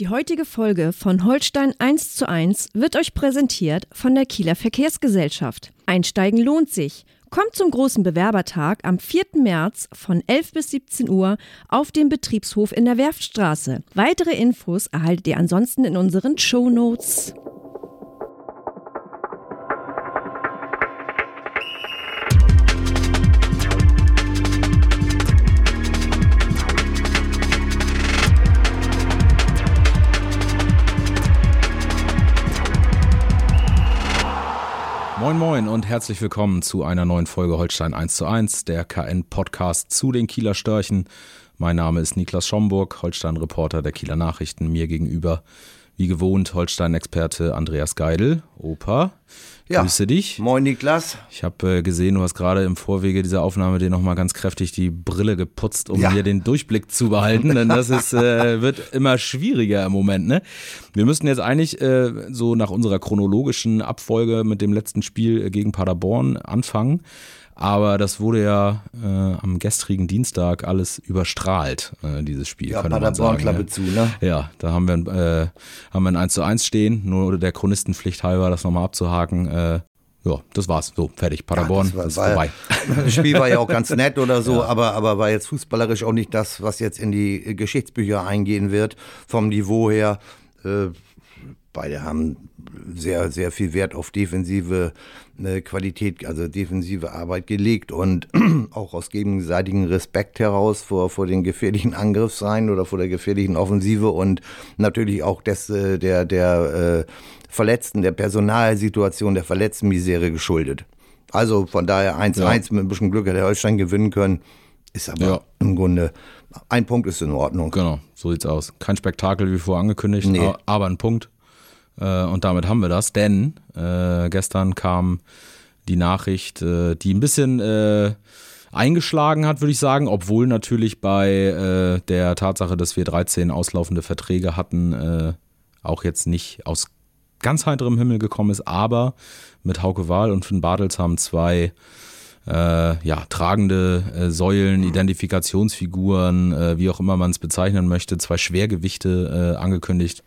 Die heutige Folge von Holstein 1 zu 1 wird euch präsentiert von der Kieler Verkehrsgesellschaft. Einsteigen lohnt sich. Kommt zum großen Bewerbertag am 4. März von 11 bis 17 Uhr auf dem Betriebshof in der Werftstraße. Weitere Infos erhaltet ihr ansonsten in unseren Show Notes. Moin und herzlich willkommen zu einer neuen Folge Holstein 1 zu 1, der KN-Podcast zu den Kieler Störchen. Mein Name ist Niklas Schomburg, Holstein-Reporter der Kieler Nachrichten. Mir gegenüber, wie gewohnt, Holstein-Experte Andreas Geidel. Opa, ja. grüße dich. Moin Niklas. Ich habe äh, gesehen, du hast gerade im Vorwege dieser Aufnahme dir nochmal ganz kräftig die Brille geputzt, um ja. hier den Durchblick zu behalten, denn das ist, äh, wird immer schwieriger im Moment. Ne? Wir müssten jetzt eigentlich äh, so nach unserer chronologischen Abfolge mit dem letzten Spiel gegen Paderborn anfangen. Aber das wurde ja äh, am gestrigen Dienstag alles überstrahlt, äh, dieses Spiel. Ja, Paderborn Klappe ja. zu, ne? Ja, da haben wir, äh, haben wir ein 1 zu 1 stehen, nur der Chronistenpflicht halber, das nochmal abzuhaken. Äh, ja, das war's. So, fertig. Paderborn ja, war, ist vorbei. Das Spiel war ja auch ganz nett oder so, ja. aber, aber war jetzt fußballerisch auch nicht das, was jetzt in die Geschichtsbücher eingehen wird, vom Niveau her. Äh, beide haben sehr, sehr viel Wert auf defensive äh, Qualität, also defensive Arbeit gelegt und auch aus gegenseitigem Respekt heraus vor, vor den gefährlichen Angriffsreihen oder vor der gefährlichen Offensive und natürlich auch des, äh, der, der äh, Verletzten, der Personalsituation, der Verletztenmisere geschuldet. Also von daher 1-1 ja. mit ein bisschen Glück hat der Holstein gewinnen können. Ist aber ja. im Grunde, ein Punkt ist in Ordnung. Genau, so sieht's aus. Kein Spektakel wie vorher angekündigt, nee. aber ein Punkt. Äh, und damit haben wir das, denn äh, gestern kam die Nachricht, äh, die ein bisschen äh, eingeschlagen hat, würde ich sagen, obwohl natürlich bei äh, der Tatsache, dass wir 13 auslaufende Verträge hatten, auch jetzt nicht aus ganz heiterem Himmel gekommen ist, aber mit Hauke Wahl und Finn Bartels haben zwei äh, ja, tragende äh, Säulen, Identifikationsfiguren, äh, wie auch immer man es bezeichnen möchte, zwei Schwergewichte angekündigt,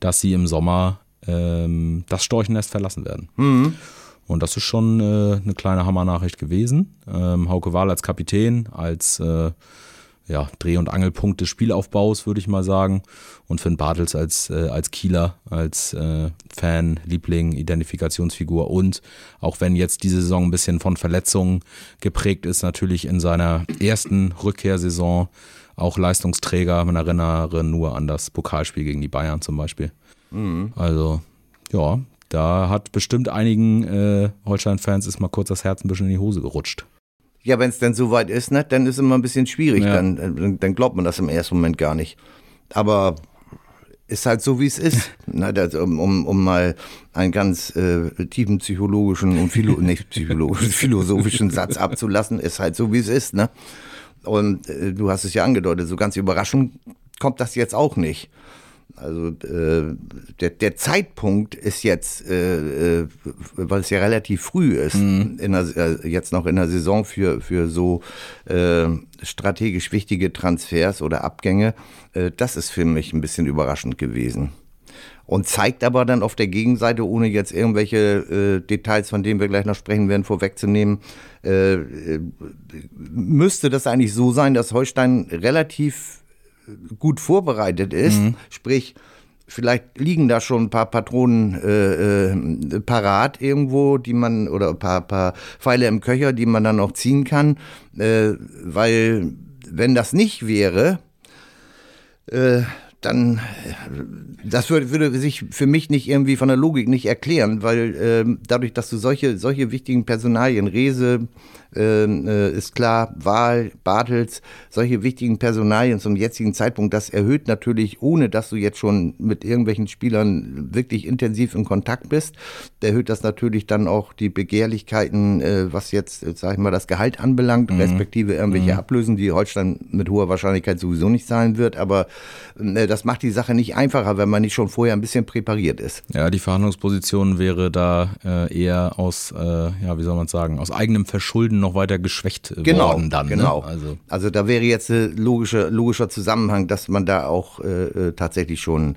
dass sie im Sommer ähm, das Storchennest verlassen werden. Mhm. Und das ist schon äh, eine kleine Hammernachricht gewesen. Ähm, Hauke Wahl als Kapitän, als äh, ja, Dreh- und Angelpunkt des Spielaufbaus, würde ich mal sagen. Und Finn Bartels als, äh, als Kieler, als äh, Fan, Liebling, Identifikationsfigur. Und auch wenn jetzt diese Saison ein bisschen von Verletzungen geprägt ist, natürlich in seiner ersten Rückkehrsaison auch Leistungsträger. Man erinnere nur an das Pokalspiel gegen die Bayern zum Beispiel. Mhm. Also, ja, da hat bestimmt einigen äh, Holstein-Fans ist mal kurz das Herz ein bisschen in die Hose gerutscht. Ja, wenn es denn so weit ist, ne, dann ist es immer ein bisschen schwierig. Ja. Dann, dann glaubt man das im ersten Moment gar nicht. Aber ist halt so, wie es ist. Na, das, um, um, um mal einen ganz äh, tiefen psychologischen und philo nicht psychologischen, philosophischen Satz abzulassen, ist halt so, wie es ist. Ne? Und äh, du hast es ja angedeutet, so ganz überraschend kommt das jetzt auch nicht. Also äh, der, der Zeitpunkt ist jetzt, äh, äh, weil es ja relativ früh ist, mhm. in der, äh, jetzt noch in der Saison für, für so äh, strategisch wichtige Transfers oder Abgänge, äh, das ist für mich ein bisschen überraschend gewesen. Und zeigt aber dann auf der Gegenseite, ohne jetzt irgendwelche äh, Details, von denen wir gleich noch sprechen werden, vorwegzunehmen, äh müsste das eigentlich so sein, dass Holstein relativ gut vorbereitet ist, mhm. sprich, vielleicht liegen da schon ein paar Patronen äh, äh, parat irgendwo, die man, oder ein paar, paar Pfeile im Köcher, die man dann auch ziehen kann, äh, weil wenn das nicht wäre, äh, dann das würde, würde sich für mich nicht irgendwie von der Logik nicht erklären, weil äh, dadurch, dass du solche, solche wichtigen Personalien, Rese, ähm, äh, ist klar, Wahl, Bartels, solche wichtigen Personalien zum jetzigen Zeitpunkt, das erhöht natürlich, ohne dass du jetzt schon mit irgendwelchen Spielern wirklich intensiv in Kontakt bist, erhöht das natürlich dann auch die Begehrlichkeiten, äh, was jetzt, äh, sag ich mal, das Gehalt anbelangt, mhm. respektive irgendwelche mhm. Ablösen, die Holstein mit hoher Wahrscheinlichkeit sowieso nicht zahlen wird, aber äh, das macht die Sache nicht einfacher, wenn man nicht schon vorher ein bisschen präpariert ist. Ja, die Verhandlungsposition wäre da äh, eher aus, äh, ja, wie soll man sagen, aus eigenem Verschulden noch weiter geschwächt genau, worden dann. Ne? Genau. Ne? Also. also da wäre jetzt ein logischer, logischer Zusammenhang, dass man da auch äh, äh, tatsächlich schon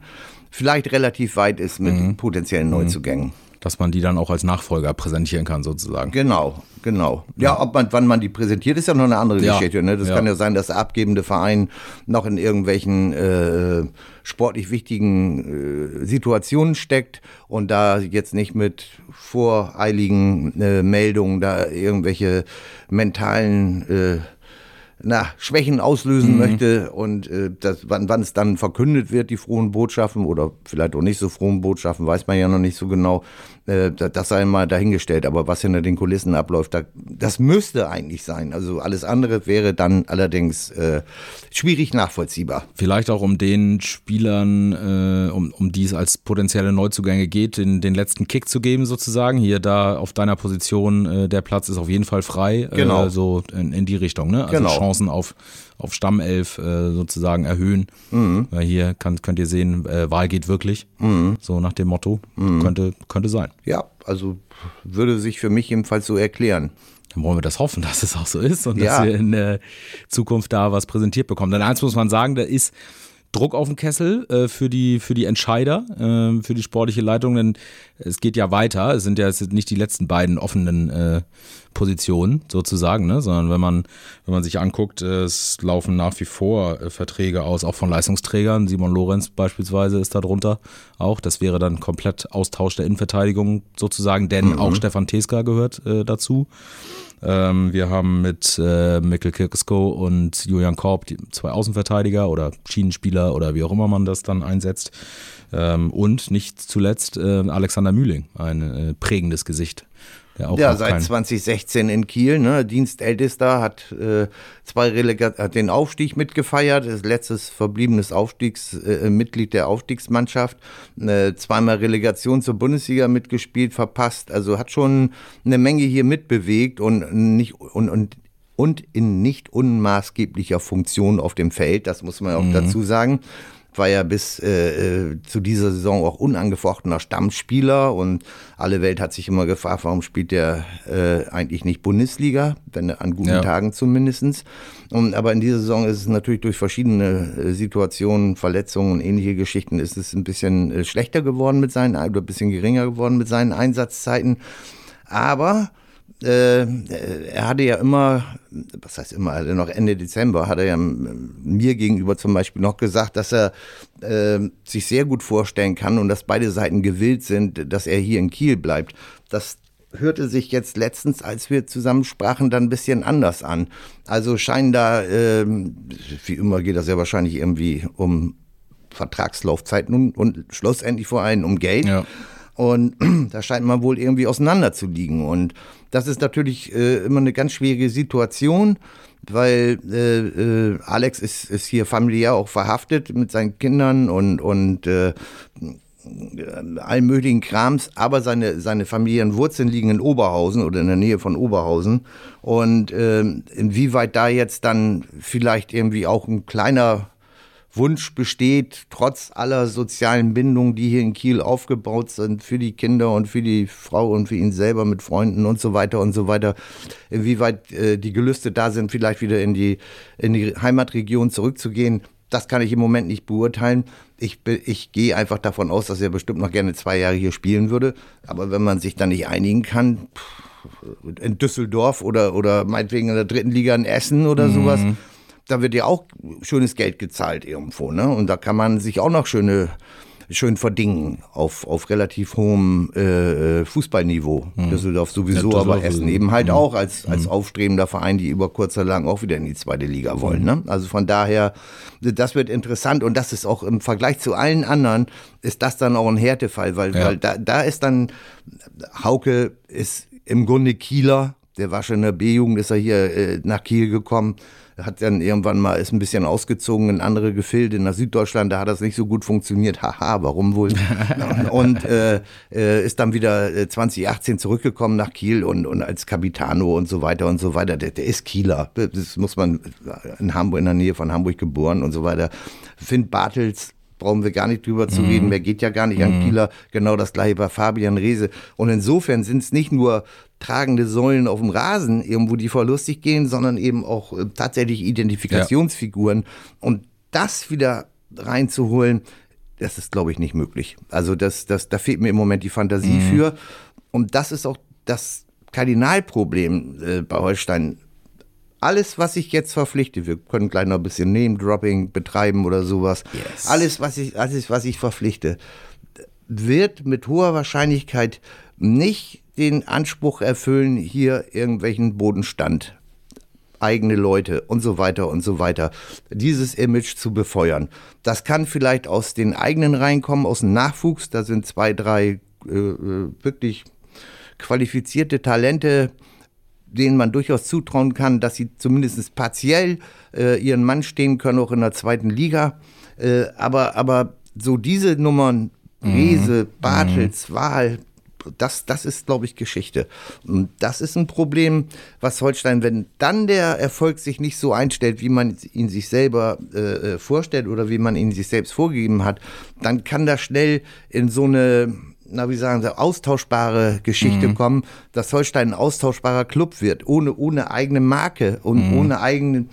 vielleicht relativ weit ist mit mhm. potenziellen Neuzugängen. Mhm dass man die dann auch als Nachfolger präsentieren kann, sozusagen. Genau, genau. Ja, ob man, wann man die präsentiert, ist ja noch eine andere ja. Geschichte. Ne? Das ja. kann ja sein, dass der abgebende Verein noch in irgendwelchen äh, sportlich wichtigen äh, Situationen steckt und da jetzt nicht mit voreiligen äh, Meldungen da irgendwelche mentalen äh, na, Schwächen auslösen mhm. möchte und äh, das, wann, wann es dann verkündet wird, die frohen Botschaften oder vielleicht auch nicht so frohen Botschaften, weiß man ja noch nicht so genau. Äh, das sei mal dahingestellt. Aber was hinter den Kulissen abläuft, da, das müsste eigentlich sein. Also alles andere wäre dann allerdings äh, schwierig nachvollziehbar. Vielleicht auch um den Spielern, äh, um, um die es als potenzielle Neuzugänge geht, den, den letzten Kick zu geben sozusagen. Hier da auf deiner Position, äh, der Platz ist auf jeden Fall frei. Äh, genau. so in, in die Richtung. Ne? Also genau. Chancen auf auf Stammelf äh, sozusagen erhöhen. Mhm. Weil hier kann, könnt ihr sehen, äh, Wahl geht wirklich. Mhm. So nach dem Motto. Mhm. Könnte, könnte sein. Ja, also würde sich für mich jedenfalls so erklären. Dann wollen wir das hoffen, dass es auch so ist und ja. dass wir in der Zukunft da was präsentiert bekommen. Denn eins muss man sagen, da ist Druck auf den Kessel äh, für, die, für die Entscheider, äh, für die sportliche Leitung, denn es geht ja weiter. Es sind ja jetzt nicht die letzten beiden offenen äh, Positionen sozusagen, ne? sondern wenn man, wenn man sich anguckt, es laufen nach wie vor äh, Verträge aus, auch von Leistungsträgern. Simon Lorenz beispielsweise ist da drunter auch. Das wäre dann komplett Austausch der Innenverteidigung sozusagen, denn mhm. auch Stefan Teska gehört äh, dazu. Ähm, wir haben mit äh, Mikkel Kirkesko und Julian Korb die zwei Außenverteidiger oder Schienenspieler oder wie auch immer man das dann einsetzt. Ähm, und nicht zuletzt äh, Alexander Mühling, ein äh, prägendes Gesicht ja, seit 2016 in Kiel, ne, Dienstältester, hat äh, zwei Relegat hat den Aufstieg mitgefeiert, ist letztes verbliebenes Aufstiegs, äh, Mitglied der Aufstiegsmannschaft, äh, zweimal Relegation zur Bundesliga mitgespielt, verpasst, also hat schon eine Menge hier mitbewegt und nicht und, und und in nicht unmaßgeblicher Funktion auf dem Feld, das muss man auch mhm. dazu sagen war ja bis äh, äh, zu dieser Saison auch unangefochtener Stammspieler und alle Welt hat sich immer gefragt, warum spielt der äh, eigentlich nicht Bundesliga, wenn an guten ja. Tagen zumindestens. Und, aber in dieser Saison ist es natürlich durch verschiedene äh, Situationen, Verletzungen und ähnliche Geschichten ist es ein bisschen äh, schlechter geworden mit seinen, oder ein bisschen geringer geworden mit seinen Einsatzzeiten. Aber äh, er hatte ja immer, was heißt immer, also noch Ende Dezember hat er ja mir gegenüber zum Beispiel noch gesagt, dass er äh, sich sehr gut vorstellen kann und dass beide Seiten gewillt sind, dass er hier in Kiel bleibt. Das hörte sich jetzt letztens, als wir zusammen sprachen, dann ein bisschen anders an. Also scheinen da, äh, wie immer geht das ja wahrscheinlich irgendwie um Vertragslaufzeiten und, und schlussendlich vor allem um Geld. Ja. Und da scheint man wohl irgendwie auseinander zu liegen. Und das ist natürlich äh, immer eine ganz schwierige Situation, weil äh, äh, Alex ist, ist hier familiär auch verhaftet mit seinen Kindern und, und äh, allen möglichen Krams, aber seine, seine Familienwurzeln liegen in Oberhausen oder in der Nähe von Oberhausen. Und äh, inwieweit da jetzt dann vielleicht irgendwie auch ein kleiner Wunsch besteht, trotz aller sozialen Bindungen, die hier in Kiel aufgebaut sind, für die Kinder und für die Frau und für ihn selber mit Freunden und so weiter und so weiter, inwieweit äh, die Gelüste da sind, vielleicht wieder in die, in die Heimatregion zurückzugehen, das kann ich im Moment nicht beurteilen. Ich, ich gehe einfach davon aus, dass er bestimmt noch gerne zwei Jahre hier spielen würde. Aber wenn man sich dann nicht einigen kann, in Düsseldorf oder, oder meinetwegen in der dritten Liga in Essen oder mhm. sowas, da wird ja auch schönes Geld gezahlt irgendwo, ne? Und da kann man sich auch noch schöne schön verdingen auf, auf relativ hohem äh, äh Fußballniveau. Mhm. Düsseldorf sowieso, ja, aber Essen eben halt mhm. auch als, als mhm. aufstrebender Verein, die über kurz oder lang auch wieder in die zweite Liga wollen. Mhm. Ne? Also von daher, das wird interessant und das ist auch im Vergleich zu allen anderen, ist das dann auch ein Härtefall, weil, ja. weil da, da ist dann, Hauke ist im Grunde Kieler, der war schon in der B-Jugend, ist er hier äh, nach Kiel gekommen hat dann irgendwann mal, ist ein bisschen ausgezogen in andere Gefilde nach Süddeutschland, da hat das nicht so gut funktioniert. Haha, warum wohl? und äh, äh ist dann wieder 2018 äh, zurückgekommen nach Kiel und, und als Capitano und so weiter und so weiter. Der, der ist Kieler. Das muss man in Hamburg, in der Nähe von Hamburg geboren und so weiter. Finn Bartels brauchen wir gar nicht drüber zu mhm. reden, mehr geht ja gar nicht mhm. an Kieler, genau das gleiche bei Fabian Reese. Und insofern sind es nicht nur tragende Säulen auf dem Rasen, irgendwo die vor lustig gehen, sondern eben auch äh, tatsächlich Identifikationsfiguren. Ja. Und das wieder reinzuholen, das ist, glaube ich, nicht möglich. Also das, das, da fehlt mir im Moment die Fantasie mhm. für. Und das ist auch das Kardinalproblem äh, bei Holstein. Alles, was ich jetzt verpflichte, wir können gleich noch ein bisschen Name-Dropping betreiben oder sowas. Yes. Alles, was ich, alles, was ich verpflichte, wird mit hoher Wahrscheinlichkeit nicht den Anspruch erfüllen, hier irgendwelchen Bodenstand eigene Leute und so weiter und so weiter, dieses Image zu befeuern. Das kann vielleicht aus den eigenen Reihen kommen, aus dem Nachwuchs. Da sind zwei, drei äh, äh wirklich qualifizierte Talente, denen man durchaus zutrauen kann, dass sie zumindest partiell äh, ihren Mann stehen können, auch in der zweiten Liga. Äh, aber, aber so diese Nummern, Rese, mhm. Bartels, Wahl, das, das ist, glaube ich, Geschichte. Und das ist ein Problem, was Holstein, wenn dann der Erfolg sich nicht so einstellt, wie man ihn sich selber äh, äh, vorstellt oder wie man ihn sich selbst vorgegeben hat, dann kann das schnell in so eine na, wie sagen Sie, austauschbare Geschichte mhm. kommen, dass Holstein ein austauschbarer Club wird, ohne, ohne eigene Marke und mhm. ohne eigenen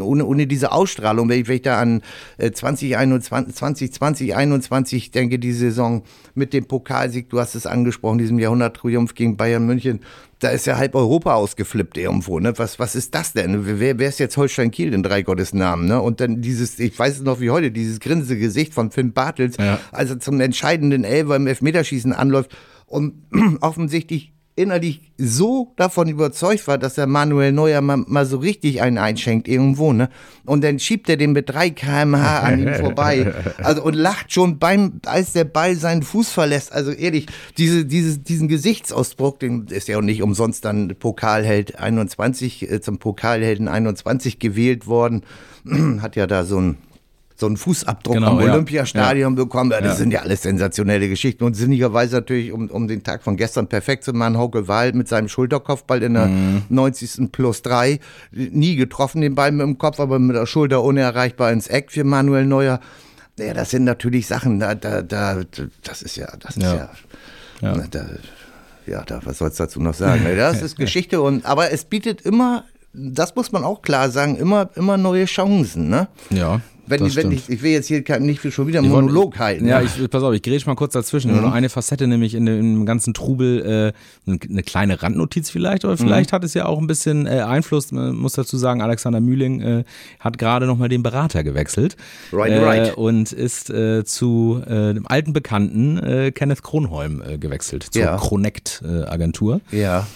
ohne, ohne diese Ausstrahlung, wenn ich, wenn ich da an 2021, 2020, 21 denke, die Saison mit dem Pokalsieg, du hast es angesprochen, diesem Jahrhunderttriumph gegen Bayern München, da ist ja halb Europa ausgeflippt irgendwo. Ne? Was, was ist das denn? Wer, wer ist jetzt Holstein Kiel in drei Gottes Namen? Ne? Und dann dieses, ich weiß es noch wie heute, dieses grinsende Gesicht von Finn Bartels, ja. als er zum entscheidenden Elfer im Elfmeterschießen anläuft und offensichtlich innerlich so davon überzeugt war, dass der Manuel Neuer mal, mal, so richtig einen einschenkt irgendwo, ne? Und dann schiebt er den mit 3 kmh an ihm vorbei. Also und lacht schon beim, als der Ball seinen Fuß verlässt. Also ehrlich, diese, diese, diesen Gesichtsausdruck, den ist ja auch nicht umsonst dann Pokalheld 21, äh, zum Pokalhelden 21 gewählt worden. Hat ja da so ein so einen Fußabdruck genau, am Olympiastadion ja. bekommen. Das ja. sind ja alles sensationelle Geschichten. Und sinnigerweise natürlich, um, um den Tag von gestern perfekt zu machen, Hauke Wahl mit seinem Schulterkopfball in der mhm. 90. plus 3. Nie getroffen, den Ball mit dem Kopf, aber mit der Schulter unerreichbar ins Eck für Manuel Neuer. Ja, das sind natürlich Sachen, da, da, da das ist ja, das ist ja, ja, da, ja da, was soll es dazu noch sagen? Das ist Geschichte und, aber es bietet immer das muss man auch klar sagen, immer, immer neue Chancen. Ne? Ja. Wenn, ich, wenn ich, ich will jetzt hier nicht schon wieder einen Monolog halten. Ja, ich, pass auf, ich grätsch mal kurz dazwischen. Mhm. Nur eine Facette, nämlich in dem ganzen Trubel, äh, eine kleine Randnotiz vielleicht, oder vielleicht mhm. hat es ja auch ein bisschen äh, Einfluss, man muss dazu sagen, Alexander Mühling äh, hat gerade nochmal den Berater gewechselt. Right, äh, right. Und ist äh, zu äh, dem alten Bekannten äh, Kenneth Kronholm äh, gewechselt, zur ja. Cronect-Agentur. Äh, ja.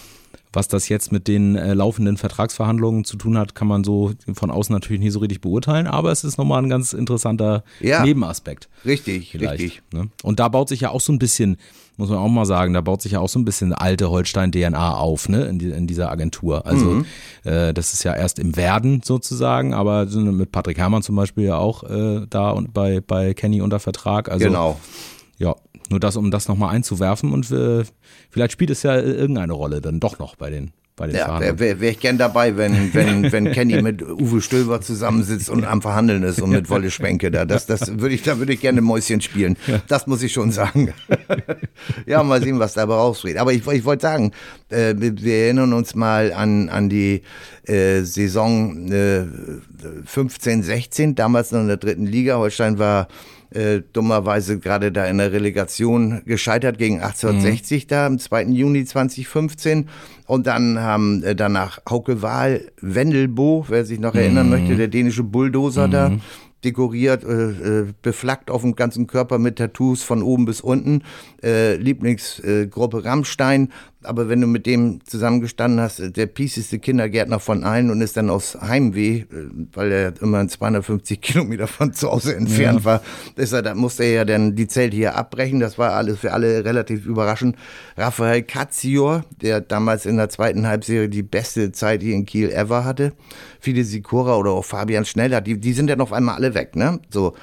Was das jetzt mit den äh, laufenden Vertragsverhandlungen zu tun hat, kann man so von außen natürlich nicht so richtig beurteilen, aber es ist nochmal ein ganz interessanter ja, Nebenaspekt. Richtig, vielleicht, richtig. Ne? Und da baut sich ja auch so ein bisschen, muss man auch mal sagen, da baut sich ja auch so ein bisschen alte Holstein-DNA auf, ne, in, die, in, dieser Agentur. Also mhm. äh, das ist ja erst im Werden sozusagen, aber mit Patrick Herrmann zum Beispiel ja auch äh, da und bei, bei Kenny unter Vertrag. Also, genau. Ja, nur das, um das nochmal einzuwerfen und äh, vielleicht spielt es ja irgendeine Rolle dann doch noch bei den bei den ja, wäre wär, wär ich gern dabei, wenn, wenn, wenn Kenny mit Uwe Stöber zusammensitzt und am Verhandeln ist und mit Wolle Schwenke da. Das, das würde ich, da würde ich gerne Mäuschen spielen. Das muss ich schon sagen. ja, mal sehen, was dabei rausgeht. Aber ich, ich wollte sagen, äh, wir erinnern uns mal an, an die äh, Saison äh, 15, 16, damals noch in der dritten Liga. Holstein war äh, dummerweise gerade da in der Relegation gescheitert gegen 1860 mhm. da am 2. Juni 2015. Und dann haben äh, danach Hauke Wahl, Wendelbo, wer sich noch erinnern mhm. möchte, der dänische Bulldozer mhm. da, dekoriert, äh, äh, beflaggt auf dem ganzen Körper mit Tattoos von oben bis unten. Äh, Lieblingsgruppe Rammstein aber wenn du mit dem zusammengestanden hast, der pieseste Kindergärtner von allen und ist dann aus Heimweh, äh, weil er immer 250 Kilometer von zu Hause entfernt ja. war, deshalb da musste er ja dann die Zelte hier abbrechen. Das war alles für alle relativ überraschend. Raphael Katzior, der damals in der zweiten Halbserie die beste Zeit hier in Kiel ever hatte. Fide Sikora oder auch Fabian Schneller, die, die sind dann auf einmal alle weg, ne? So.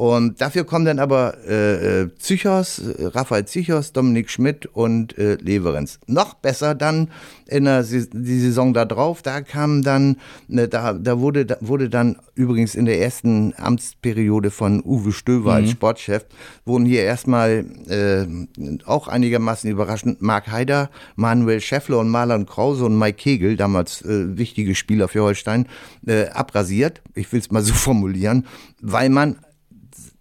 Und dafür kommen dann aber äh, Psychos, äh, Raphael Psychos, Dominik Schmidt und äh, Leverenz. Noch besser dann in der die Saison da drauf, da kam dann, ne, da, da wurde, da wurde dann übrigens in der ersten Amtsperiode von Uwe Stöver mhm. als Sportchef, wurden hier erstmal äh, auch einigermaßen überraschend Marc Haider, Manuel Schäffler und Marlon Krause und Mike Kegel, damals äh, wichtige Spieler für Holstein, äh, abrasiert. Ich will es mal so formulieren, weil man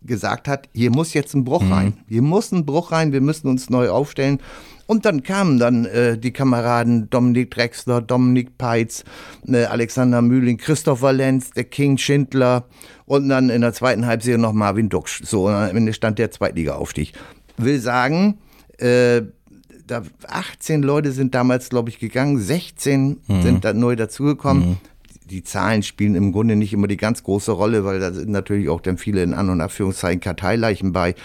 gesagt hat, hier muss jetzt ein Bruch mhm. rein. Hier muss ein Bruch rein, wir müssen uns neu aufstellen. Und dann kamen dann äh, die Kameraden Dominik Drexler, Dominik Peitz, äh, Alexander Mühling, Christoph Valenz, der King Schindler und dann in der zweiten Halbserie noch Marvin Duxch. So, am Ende stand der Zweitliga-Aufstieg. Will sagen, äh, da 18 Leute sind damals, glaube ich, gegangen, 16 mhm. sind da neu dazugekommen. Mhm die Zahlen spielen im Grunde nicht immer die ganz große Rolle, weil da sind natürlich auch dann viele in An- und Abführungszeichen Karteileichen bei.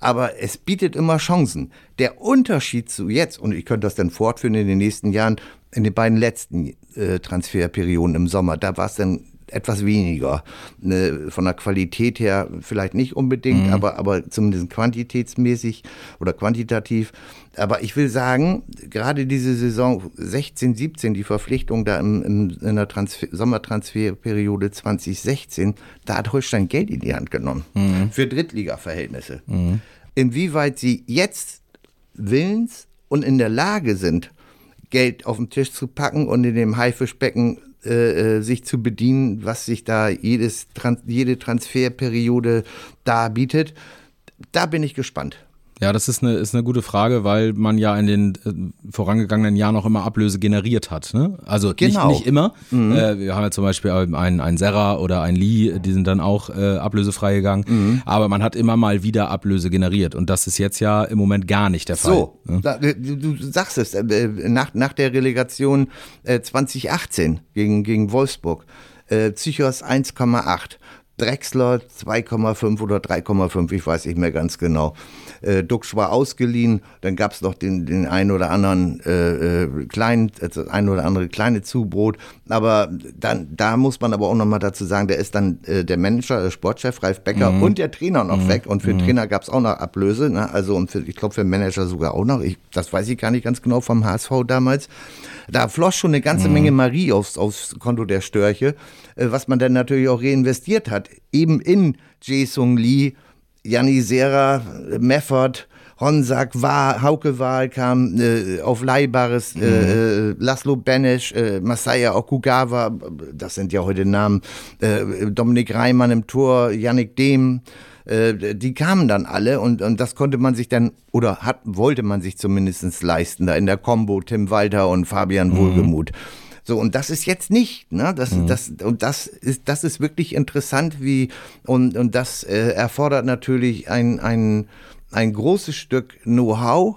Aber es bietet immer Chancen. Der Unterschied zu jetzt, und ich könnte das dann fortführen in den nächsten Jahren, in den beiden letzten äh, Transferperioden im Sommer, da war es dann etwas weniger. Ne, von der Qualität her vielleicht nicht unbedingt, mhm. aber, aber zumindest quantitätsmäßig oder quantitativ. Aber ich will sagen, gerade diese Saison 16, 17, die Verpflichtung da im, im, in der Transfer, Sommertransferperiode 2016, da hat Holstein Geld in die Hand genommen. Mhm. Für Drittliga-Verhältnisse. Mhm. Inwieweit sie jetzt willens und in der Lage sind, Geld auf den Tisch zu packen und in dem Haifischbecken äh, äh, sich zu bedienen, was sich da jedes, jede Transferperiode da bietet. Da bin ich gespannt. Ja, das ist eine, ist eine gute Frage, weil man ja in den äh, vorangegangenen Jahren auch immer Ablöse generiert hat. Ne? Also genau. nicht, nicht immer. Mhm. Äh, wir haben ja zum Beispiel einen, einen Serra oder einen Lee, die sind dann auch äh, ablösefrei gegangen. Mhm. Aber man hat immer mal wieder Ablöse generiert. Und das ist jetzt ja im Moment gar nicht der Fall. So, ne? da, du, sagst es, äh, nach, nach der Relegation 2018 gegen, gegen Wolfsburg, Psychos 1,8. Drexler 2,5 oder 3,5, ich weiß nicht mehr ganz genau. Äh, Dux war ausgeliehen, dann gab es noch den, den einen oder anderen äh, äh, kleinen, also ein oder andere kleine Zubrot. Aber dann, da muss man aber auch nochmal dazu sagen, der ist dann äh, der Manager, der Sportchef Ralf Becker mhm. und der Trainer noch mhm. weg. Und für den mhm. Trainer gab es auch noch Ablöse. Ne? Also und für, ich glaube für den Manager sogar auch noch. Ich, das weiß ich gar nicht ganz genau vom HSV damals. Da floss schon eine ganze mhm. Menge Marie aufs, aufs Konto der Störche, äh, was man dann natürlich auch reinvestiert hat. Eben in Jae Lee, Janni Serra, Meffert, Honsack, war, Hauke Wahl kam äh, auf Leihbares, äh, mhm. äh, Laszlo Benesch, äh, Masaya Okugawa, das sind ja heute Namen, äh, Dominik Reimann im Tor, Yannick Dehm, äh, die kamen dann alle und, und das konnte man sich dann, oder hat, wollte man sich zumindest leisten, da in der Combo Tim Walter und Fabian mhm. Wohlgemuth. So, und das ist jetzt nicht, ne? Das, mhm. das, und das ist, das ist wirklich interessant, wie, und, und das äh, erfordert natürlich ein, ein, ein großes Stück Know-how,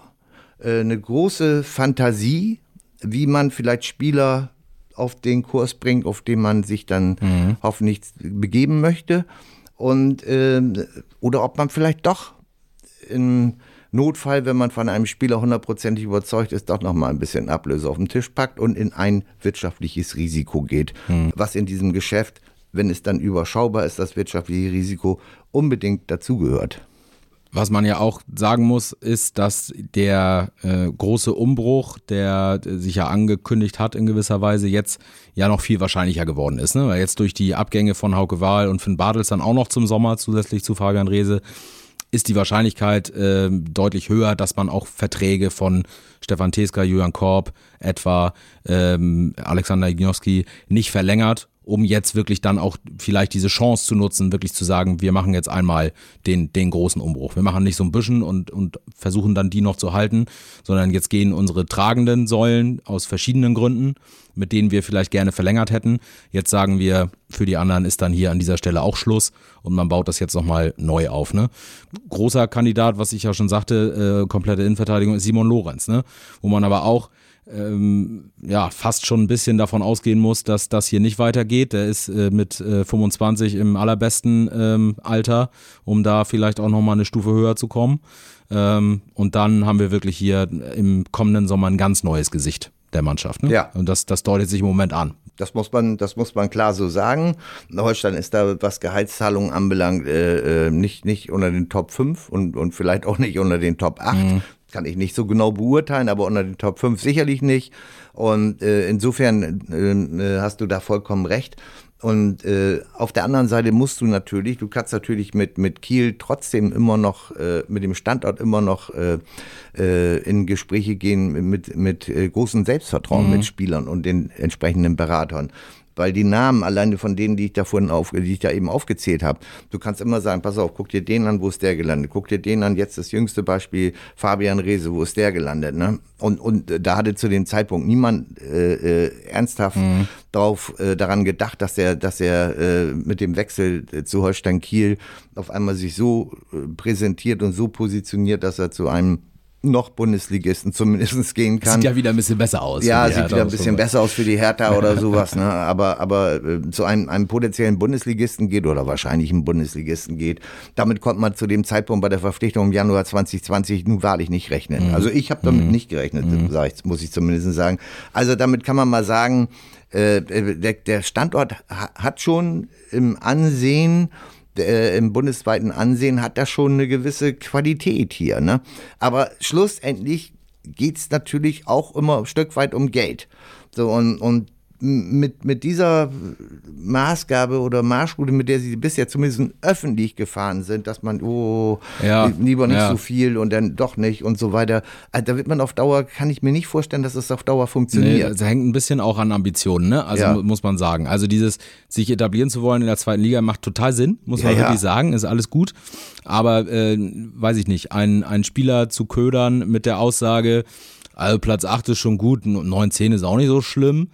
äh, eine große Fantasie, wie man vielleicht Spieler auf den Kurs bringt, auf den man sich dann mhm. hoffentlich begeben möchte und äh, oder ob man vielleicht doch im Notfall, wenn man von einem Spieler hundertprozentig überzeugt ist, doch noch mal ein bisschen Ablöse auf den Tisch packt und in ein wirtschaftliches Risiko geht, hm. was in diesem Geschäft, wenn es dann überschaubar ist, das wirtschaftliche Risiko unbedingt dazugehört. Was man ja auch sagen muss, ist, dass der äh, große Umbruch, der sich ja angekündigt hat in gewisser Weise, jetzt ja noch viel wahrscheinlicher geworden ist. Ne? Weil jetzt durch die Abgänge von Hauke Wahl und Finn Bartels dann auch noch zum Sommer zusätzlich zu Fabian Rehse ist die Wahrscheinlichkeit äh, deutlich höher, dass man auch Verträge von Stefan Teska, Julian Korb, etwa ähm, Alexander Ignowski nicht verlängert um jetzt wirklich dann auch vielleicht diese Chance zu nutzen, wirklich zu sagen, wir machen jetzt einmal den, den großen Umbruch. Wir machen nicht so ein bisschen und, und versuchen dann die noch zu halten, sondern jetzt gehen unsere tragenden Säulen aus verschiedenen Gründen, mit denen wir vielleicht gerne verlängert hätten. Jetzt sagen wir, für die anderen ist dann hier an dieser Stelle auch Schluss und man baut das jetzt nochmal neu auf. Ne? Großer Kandidat, was ich ja schon sagte, äh, komplette Innenverteidigung ist Simon Lorenz, ne? wo man aber auch ähm, ja, fast schon ein bisschen davon ausgehen muss, dass das hier nicht weitergeht. Der ist äh, mit äh, 25 im allerbesten ähm, Alter, um da vielleicht auch nochmal eine Stufe höher zu kommen. Ähm, und dann haben wir wirklich hier im kommenden Sommer ein ganz neues Gesicht der Mannschaft. Ne? Ja. Und das, das deutet sich im Moment an. Das muss man, das muss man klar so sagen. Holstein ist da, was Gehaltszahlungen anbelangt, äh, äh nicht, nicht unter den Top 5 und, und vielleicht auch nicht unter den Top 8. Mhm. Kann ich nicht so genau beurteilen, aber unter den Top 5 sicherlich nicht. Und äh, insofern äh, hast du da vollkommen recht. Und äh, auf der anderen Seite musst du natürlich, du kannst natürlich mit, mit Kiel trotzdem immer noch, äh, mit dem Standort immer noch äh, äh, in Gespräche gehen mit, mit äh, großem Selbstvertrauen mhm. mit Spielern und den entsprechenden Beratern weil die Namen alleine von denen, die ich da vorhin auf, die ich da eben aufgezählt habe, du kannst immer sagen, pass auf, guck dir den an, wo ist der gelandet? Guck dir den an, jetzt das jüngste Beispiel, Fabian Rehse, wo ist der gelandet? Ne? Und, und da hatte zu dem Zeitpunkt niemand äh, äh, ernsthaft mhm. drauf äh, daran gedacht, dass er, dass er äh, mit dem Wechsel äh, zu Holstein Kiel auf einmal sich so äh, präsentiert und so positioniert, dass er zu einem noch Bundesligisten zumindest gehen kann. Sieht ja wieder ein bisschen besser aus. Ja, sieht wieder ein bisschen besser aus für die Hertha oder sowas. Ne? Aber, aber äh, zu einem, einem potenziellen Bundesligisten geht oder wahrscheinlich einem Bundesligisten geht, damit konnte man zu dem Zeitpunkt bei der Verpflichtung im Januar 2020 nun wahrlich nicht rechnen. Mhm. Also ich habe damit mhm. nicht gerechnet, mhm. ich, muss ich zumindest sagen. Also damit kann man mal sagen, äh, der, der Standort hat schon im Ansehen äh, im bundesweiten Ansehen hat das schon eine gewisse Qualität hier. Ne? Aber schlussendlich geht es natürlich auch immer ein Stück weit um Geld. So, und, und mit, mit dieser Maßgabe oder Marschroute, mit der sie bisher zumindest öffentlich gefahren sind, dass man, oh, ja, lieber nicht ja. so viel und dann doch nicht und so weiter. Also da wird man auf Dauer, kann ich mir nicht vorstellen, dass es auf Dauer funktioniert. Nee, das hängt ein bisschen auch an Ambitionen, ne? Also ja. muss man sagen. Also dieses, sich etablieren zu wollen in der zweiten Liga macht total Sinn, muss man wirklich sagen, ist alles gut. Aber, äh, weiß ich nicht, ein, ein Spieler zu ködern mit der Aussage, also Platz 8 ist schon gut, 9, 10 ist auch nicht so schlimm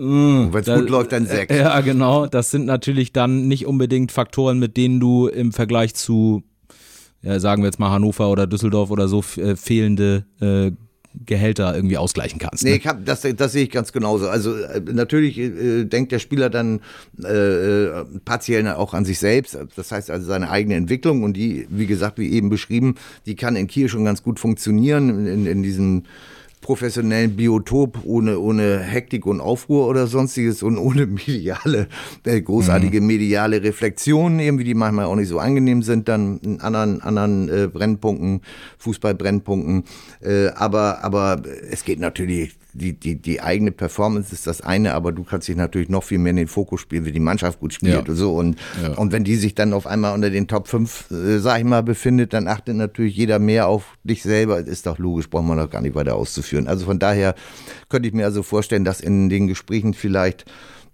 Mmh, Wenn es gut läuft, dann sechs. Ja, genau. Das sind natürlich dann nicht unbedingt Faktoren, mit denen du im Vergleich zu, ja, sagen wir jetzt mal Hannover oder Düsseldorf oder so, äh, fehlende äh, Gehälter irgendwie ausgleichen kannst. Ne? Nee, hab, das, das sehe ich ganz genauso. Also äh, natürlich äh, denkt der Spieler dann äh, äh, partiell auch an sich selbst. Das heißt also seine eigene Entwicklung und die, wie gesagt, wie eben beschrieben, die kann in Kiel schon ganz gut funktionieren in, in diesem professionellen Biotop, ohne, ohne Hektik und Aufruhr oder sonstiges und ohne mediale, äh, großartige mhm. mediale Reflexionen, irgendwie, die manchmal auch nicht so angenehm sind, dann in anderen, anderen äh, Brennpunkten, Fußballbrennpunkten. Äh, aber, aber es geht natürlich die, die, die eigene Performance ist das eine, aber du kannst dich natürlich noch viel mehr in den Fokus spielen, wie die Mannschaft gut spielt ja. und so. Und, ja. und wenn die sich dann auf einmal unter den Top 5, äh, sag ich mal, befindet, dann achtet natürlich jeder mehr auf dich selber. Ist doch logisch, braucht man doch gar nicht weiter auszuführen. Also von daher könnte ich mir also vorstellen, dass in den Gesprächen vielleicht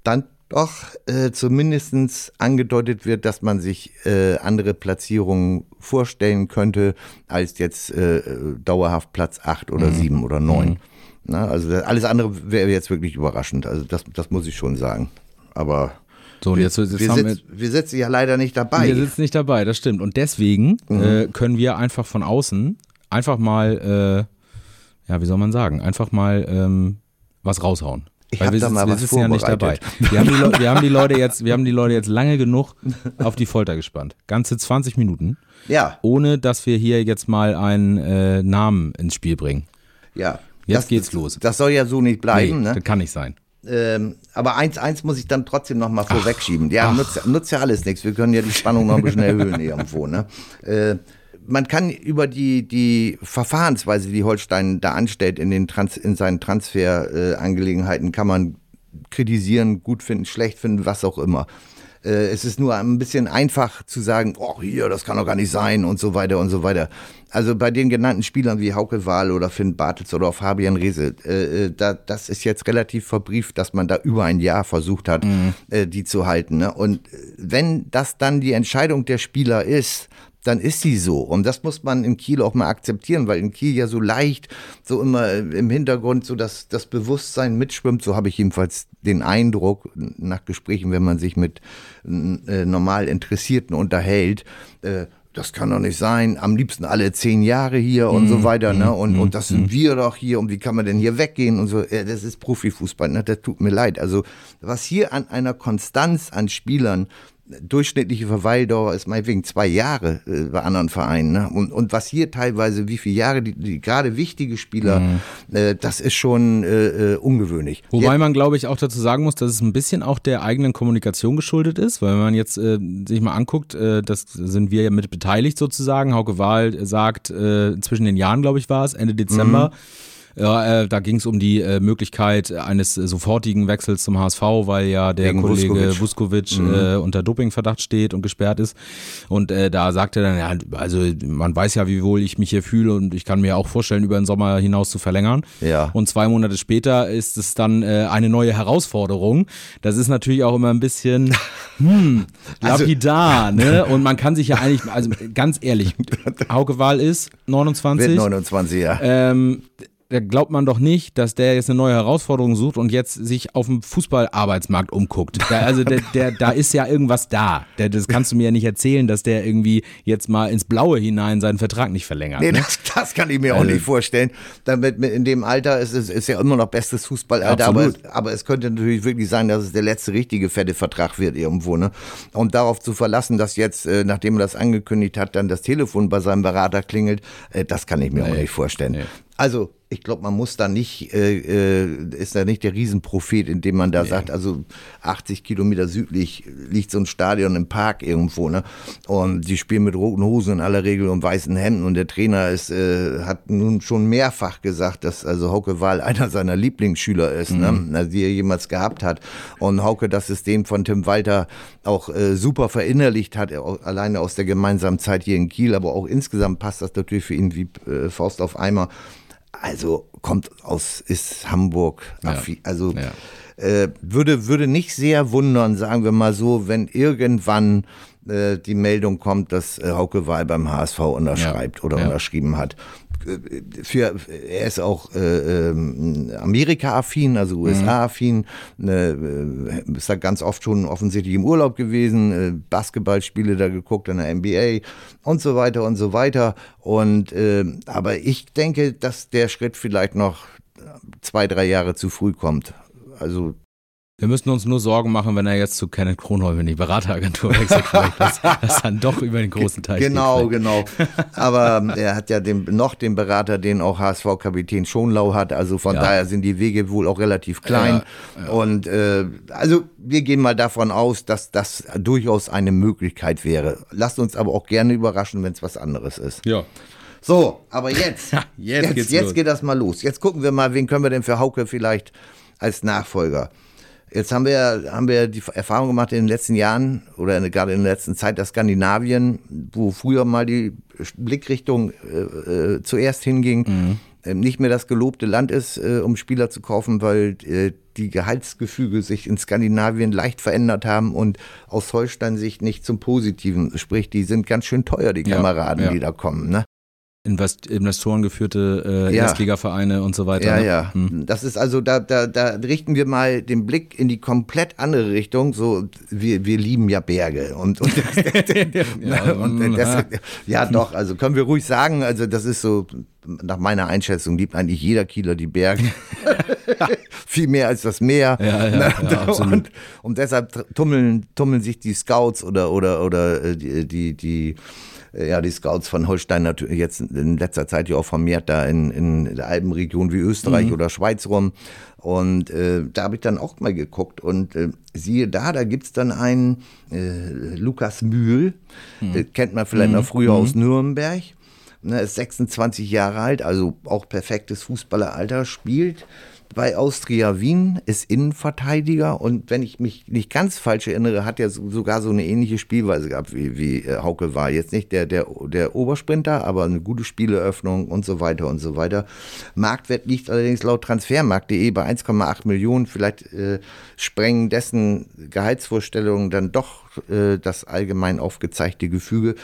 dann doch äh, zumindest angedeutet wird, dass man sich äh, andere Platzierungen vorstellen könnte, als jetzt äh, dauerhaft Platz 8 oder mhm. 7 oder 9. Mhm. Na, also alles andere wäre jetzt wirklich überraschend. Also das, das muss ich schon sagen. Aber so, und jetzt, jetzt wir, sitz, wir, wir, sitzen ja leider nicht dabei. Wir sitzen nicht dabei, das stimmt. Und deswegen mhm. äh, können wir einfach von außen einfach mal, äh, ja, wie soll man sagen, einfach mal ähm, was raushauen. Ich Weil wir, da mal wir sitzen ja nicht dabei. Wir haben, die wir haben die Leute jetzt, wir haben die Leute jetzt lange genug auf die Folter gespannt. Ganze 20 Minuten. Ja. Ohne dass wir hier jetzt mal einen äh, Namen ins Spiel bringen. Ja. Jetzt das, geht's los. Das soll ja so nicht bleiben, nee, ne? Das kann nicht sein. Ähm, aber eins, eins muss ich dann trotzdem noch mal vorwegschieben. Ja, nutzt, nutzt, ja alles nichts. Wir können ja die Spannung noch ein bisschen erhöhen irgendwo. Ne? Äh, man kann über die, die Verfahrensweise, die Holstein da anstellt in, den Trans, in seinen Transferangelegenheiten, äh, kann man kritisieren, gut finden, schlecht finden, was auch immer. Äh, es ist nur ein bisschen einfach zu sagen, oh, hier, das kann doch gar nicht sein und so weiter und so weiter. Also bei den genannten Spielern wie Hauke Wahl oder Finn Bartels oder Fabian Rehse, äh, äh, da, das ist jetzt relativ verbrieft, dass man da über ein Jahr versucht hat, mhm. äh, die zu halten. Ne? Und wenn das dann die Entscheidung der Spieler ist, dann ist sie so. Und das muss man in Kiel auch mal akzeptieren, weil in Kiel ja so leicht, so immer im Hintergrund so das, das Bewusstsein mitschwimmt. So habe ich jedenfalls den Eindruck nach Gesprächen, wenn man sich mit äh, normal Interessierten unterhält. Äh, das kann doch nicht sein, am liebsten alle zehn Jahre hier und mm, so weiter, ne? Und, mm, und das sind mm. wir doch hier und wie kann man denn hier weggehen und so. Ja, das ist Profifußball, ne? Das tut mir leid. Also, was hier an einer Konstanz an Spielern durchschnittliche Verweildauer ist meinetwegen zwei Jahre äh, bei anderen Vereinen. Ne? Und, und was hier teilweise, wie viele Jahre, die, die gerade wichtige Spieler, mhm. äh, das ist schon äh, äh ungewöhnlich. Wobei jetzt, man, glaube ich, auch dazu sagen muss, dass es ein bisschen auch der eigenen Kommunikation geschuldet ist, weil wenn man jetzt äh, sich mal anguckt, äh, das sind wir ja mit beteiligt sozusagen. Hauke Wahl sagt, zwischen den Jahren, glaube ich, war es, Ende Dezember. Mhm ja, äh, da ging es um die äh, Möglichkeit eines sofortigen Wechsels zum HSV, weil ja der Gegen Kollege Vuskovic mhm. äh, unter Dopingverdacht steht und gesperrt ist. Und äh, da sagte er dann, ja, also man weiß ja, wie wohl ich mich hier fühle und ich kann mir auch vorstellen, über den Sommer hinaus zu verlängern. Ja. Und zwei Monate später ist es dann äh, eine neue Herausforderung. Das ist natürlich auch immer ein bisschen hm, also lapidar, also, ne? Und man kann sich ja eigentlich, also ganz ehrlich, Hauke Wahl ist 29. Wird 29, ja. Ähm, da glaubt man doch nicht, dass der jetzt eine neue Herausforderung sucht und jetzt sich auf dem Fußballarbeitsmarkt umguckt. Da, also der, der, da ist ja irgendwas da. Der, das kannst du mir ja nicht erzählen, dass der irgendwie jetzt mal ins Blaue hinein seinen Vertrag nicht verlängert. Nee, ne? das, das, kann ich mir also, auch nicht vorstellen. Damit in dem Alter ist es ist ja immer noch bestes Fußballalter, aber es, aber es könnte natürlich wirklich sein, dass es der letzte richtige fette Vertrag wird irgendwo. Ne? Und darauf zu verlassen, dass jetzt, äh, nachdem er das angekündigt hat, dann das Telefon bei seinem Berater klingelt, äh, das kann ich mir nee, auch nicht vorstellen. Nee. Also ich glaube, man muss da nicht, äh, äh, ist da nicht der Riesenprophet, indem man da nee. sagt, also 80 Kilometer südlich liegt so ein Stadion im Park irgendwo, ne? Und die spielen mit roten Hosen in aller Regel und weißen Hemden und der Trainer ist, äh, hat nun schon mehrfach gesagt, dass also Hauke Wahl einer seiner Lieblingsschüler ist, ne? mhm. ne? die er jemals gehabt hat. Und Hauke das System von Tim Walter auch äh, super verinnerlicht hat, alleine aus der gemeinsamen Zeit hier in Kiel, aber auch insgesamt passt das natürlich für ihn wie äh, Faust auf Eimer also kommt aus, ist Hamburg. Ja. Also ja. äh, würde, würde nicht sehr wundern, sagen wir mal so, wenn irgendwann äh, die Meldung kommt, dass äh, Hauke Wahl beim HSV unterschreibt ja. oder unterschrieben hat für, er ist auch äh, ähm, Amerika-affin, also USA-affin, mhm. äh, ist da ganz oft schon offensichtlich im Urlaub gewesen, äh, Basketballspiele da geguckt in der NBA und so weiter und so weiter. Und äh, aber ich denke, dass der Schritt vielleicht noch zwei, drei Jahre zu früh kommt. Also wir müssen uns nur Sorgen machen, wenn er jetzt zu Kenneth Kronholm in die Berateragentur wechselt, dass das dann doch über den großen Teich Genau, geht genau. Aber ähm, er hat ja den, noch den Berater, den auch HSV-Kapitän Schonlau hat. Also von ja. daher sind die Wege wohl auch relativ klein. Ja, ja. Und äh, also wir gehen mal davon aus, dass das durchaus eine Möglichkeit wäre. Lasst uns aber auch gerne überraschen, wenn es was anderes ist. Ja. So, aber jetzt, jetzt, jetzt, jetzt geht das mal los. Jetzt gucken wir mal, wen können wir denn für Hauke vielleicht als Nachfolger Jetzt haben wir, haben wir die Erfahrung gemacht in den letzten Jahren oder gerade in der letzten Zeit, dass Skandinavien, wo früher mal die Blickrichtung äh, äh, zuerst hinging, mhm. äh, nicht mehr das gelobte Land ist, äh, um Spieler zu kaufen, weil äh, die Gehaltsgefüge sich in Skandinavien leicht verändert haben und aus Holstein Sicht nicht zum Positiven. Sprich, die sind ganz schön teuer, die Kameraden, ja, ja. die da kommen. Ne? Invest investorengeführte äh, ja. Erstligavereine und so weiter. Ja, ne? ja. Hm. Das ist also, da, da, da richten wir mal den Blick in die komplett andere Richtung. So, wir, wir lieben ja Berge. Und, und, ja, und hm, das, ja, doch, also können wir ruhig sagen, also das ist so, nach meiner Einschätzung liebt eigentlich jeder Kieler die Berge. Viel mehr als das Meer. Ja, ja, ja, und, und deshalb tummeln, tummeln sich die Scouts oder, oder, oder äh, die, die, die ja, die Scouts von Holstein natürlich jetzt in letzter Zeit ja auch vermehrt da in, in der Alpenregion wie Österreich mhm. oder Schweiz rum. Und äh, da habe ich dann auch mal geguckt und äh, siehe da, da gibt es dann einen äh, Lukas Mühl, mhm. äh, kennt man vielleicht mhm. noch früher aus mhm. Nürnberg. Ne, ist 26 Jahre alt, also auch perfektes Fußballeralter, spielt bei Austria Wien, ist Innenverteidiger und wenn ich mich nicht ganz falsch erinnere, hat er sogar so eine ähnliche Spielweise gehabt, wie, wie äh, Hauke war. Jetzt nicht der, der, der Obersprinter, aber eine gute Spieleröffnung und so weiter und so weiter. Marktwert liegt allerdings laut Transfermarkt.de bei 1,8 Millionen. Vielleicht äh, sprengen dessen Gehaltsvorstellungen dann doch äh, das allgemein aufgezeigte Gefüge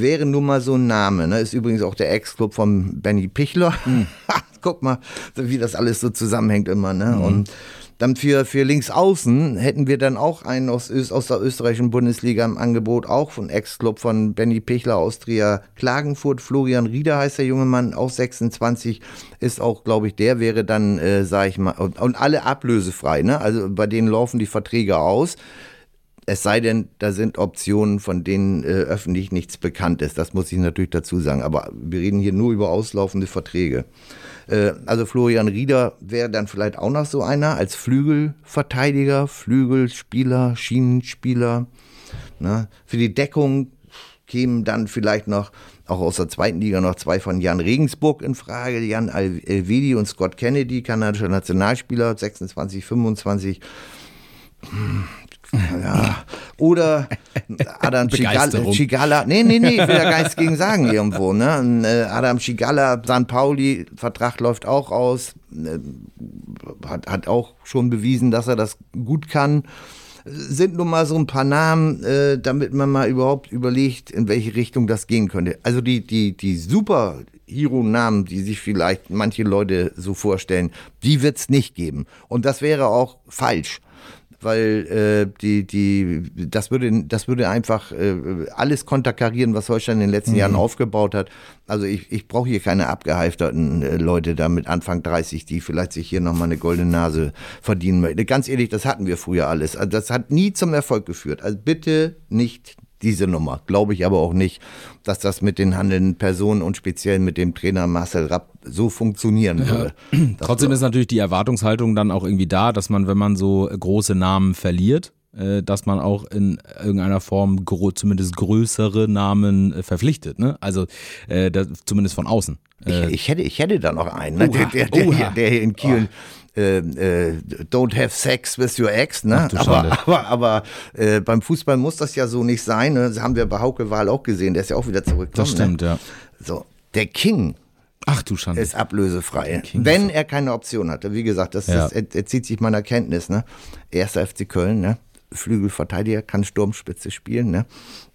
wäre nun mal so ein Name. Ne? Ist übrigens auch der Ex-Club von Benny Pichler. Hm. Guck mal, wie das alles so zusammenhängt immer. Ne? Mhm. Und dann für, für links außen hätten wir dann auch einen aus, aus der österreichischen Bundesliga im Angebot, auch von Ex-Club von Benny Pichler, Austria Klagenfurt. Florian Rieder heißt der junge Mann, auch 26, ist auch, glaube ich, der wäre dann, äh, sag ich mal, und, und alle ablösefrei. Ne? Also bei denen laufen die Verträge aus Es sei denn, da sind Optionen, von denen äh, öffentlich nichts bekannt ist. Das muss ich natürlich dazu sagen. Aber wir reden hier nur über auslaufende Verträge. Äh, also Florian Rieder wäre dann vielleicht auch noch so einer als Flügelverteidiger, Flügelspieler, Schienenspieler. Ne? Für die Deckung kämen dann vielleicht noch auch aus der zweiten Liga noch zwei von Jan Regensburg in Frage, Jan Elvedi und Scott Kennedy, kanadischer Nationalspieler, 26, 25. Ja. Oder Adam Chigala, Chigala, nee, nee, nee, ich will ja gar nichts gegen sagen irgendwo, ne? Äh, Adam Chigala, San Pauli, Vertrag läuft auch aus, äh, hat, hat auch schon bewiesen, dass er das gut kann. Sind nun mal so ein paar Namen, äh, damit man mal überhaupt überlegt, in welche Richtung das gehen könnte. Also die, die, die super Hero-Namen, die sich vielleicht manche Leute so vorstellen, die wird es nicht geben. Und das wäre auch falsch weil äh, die, die, das würde, das würde einfach äh, alles konterkarieren, was Holstein in den letzten mhm. Jahren aufgebaut hat. Also ich, ich brauche hier keine abgehalfterten äh, Leute da mit Anfang 30, die vielleicht sich hier nochmal eine goldene Nase verdienen möchten. Ganz ehrlich, das hatten wir früher alles. Also das hat nie zum Erfolg geführt. Also bitte nicht diese Nummer. Glaube ich aber auch nicht, dass das mit den handelnden Personen und speziell mit dem Trainer Marcel Rapp so funktionieren würde. Ja. Trotzdem ist natürlich die Erwartungshaltung dann auch irgendwie da, dass man, wenn man so große Namen verliert, dass man auch in irgendeiner Form zumindest größere Namen äh, verpflichtet. Ne? Also äh, das, zumindest von außen. Ich, ich, hätte, ich hätte da noch einen, ne? der, der, der, der, hier in Kiel. Oh äh, äh, don't have sex with your ex, ne? Ach, aber aber, aber äh, beim Fußball muss das ja so nicht sein. Ne? Das haben wir bei Hauke Wahl auch gesehen, der ist ja auch wieder zurückgekommen. Das stimmt, ne? ja. So, der King Ach du Schande. Ist ablösefrei. Wenn er keine Option hatte. Wie gesagt, das ja. ist, er, er, zieht sich meiner Kenntnis. Ne? Erster FC Köln, ne? Flügelverteidiger, kann Sturmspitze spielen. Ne?